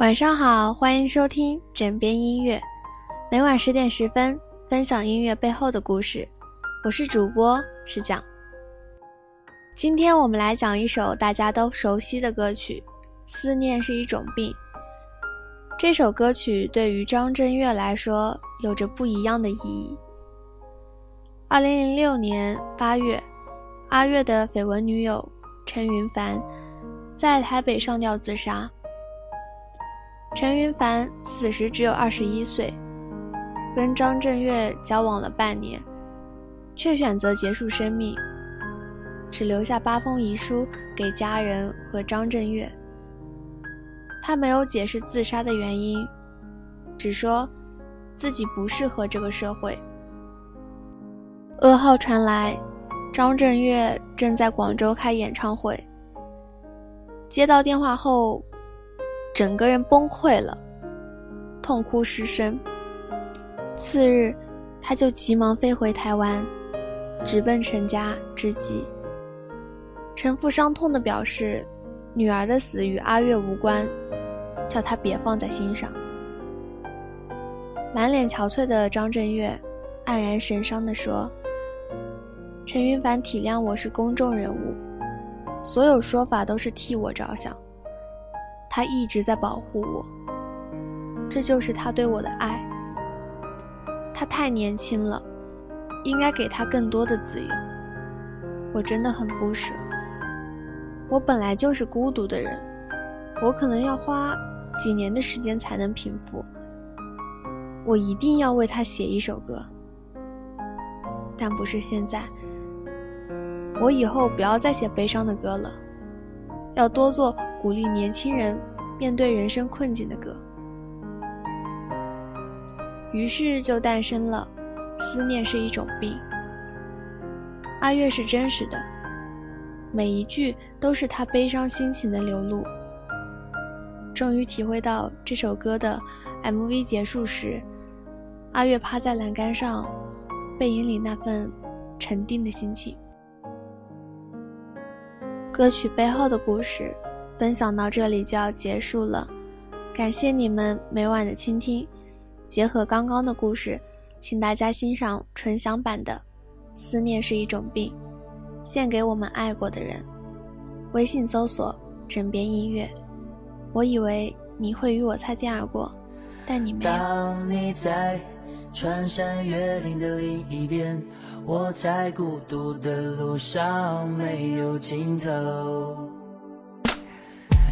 晚上好，欢迎收听枕边音乐，每晚十点十分分享音乐背后的故事。我是主播石讲。今天我们来讲一首大家都熟悉的歌曲《思念是一种病》。这首歌曲对于张震岳来说有着不一样的意义。二零零六年八月，阿岳的绯闻女友陈云凡在台北上吊自杀。陈云凡此时只有二十一岁，跟张震岳交往了半年，却选择结束生命，只留下八封遗书给家人和张震岳。他没有解释自杀的原因，只说自己不适合这个社会。噩耗传来，张震岳正在广州开演唱会，接到电话后。整个人崩溃了，痛哭失声。次日，他就急忙飞回台湾，直奔陈家之际。陈父伤痛地表示，女儿的死与阿月无关，叫他别放在心上。满脸憔悴的张震岳黯然神伤地说：“陈云凡体谅我是公众人物，所有说法都是替我着想。”他一直在保护我，这就是他对我的爱。他太年轻了，应该给他更多的自由。我真的很不舍。我本来就是孤独的人，我可能要花几年的时间才能平复。我一定要为他写一首歌，但不是现在。我以后不要再写悲伤的歌了，要多做。鼓励年轻人面对人生困境的歌，于是就诞生了《思念是一种病》。阿月是真实的，每一句都是他悲伤心情的流露。终于体会到这首歌的 MV 结束时，阿月趴在栏杆上，背影里那份沉定的心情。歌曲背后的故事。分享到这里就要结束了，感谢你们每晚的倾听。结合刚刚的故事，请大家欣赏纯享版的《思念是一种病》，献给我们爱过的人。微信搜索“枕边音乐”。我以为你会与我擦肩而过，但你没有。当你在穿山越岭的另一边，我在孤独的路上没有尽头。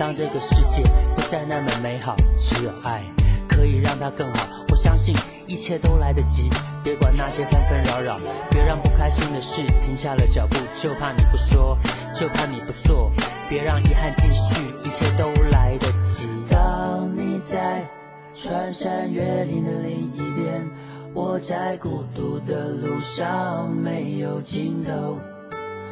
当这个世界不再那么美好，只有爱可以让它更好。我相信一切都来得及，别管那些纷纷扰扰，别让不开心的事停下了脚步，就怕你不说，就怕你不做，别让遗憾继续，一切都来得及。当你在穿山越岭的另一边，我在孤独的路上没有尽头。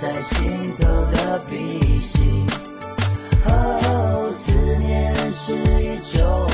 在心头的鼻息，哦，思念是一种。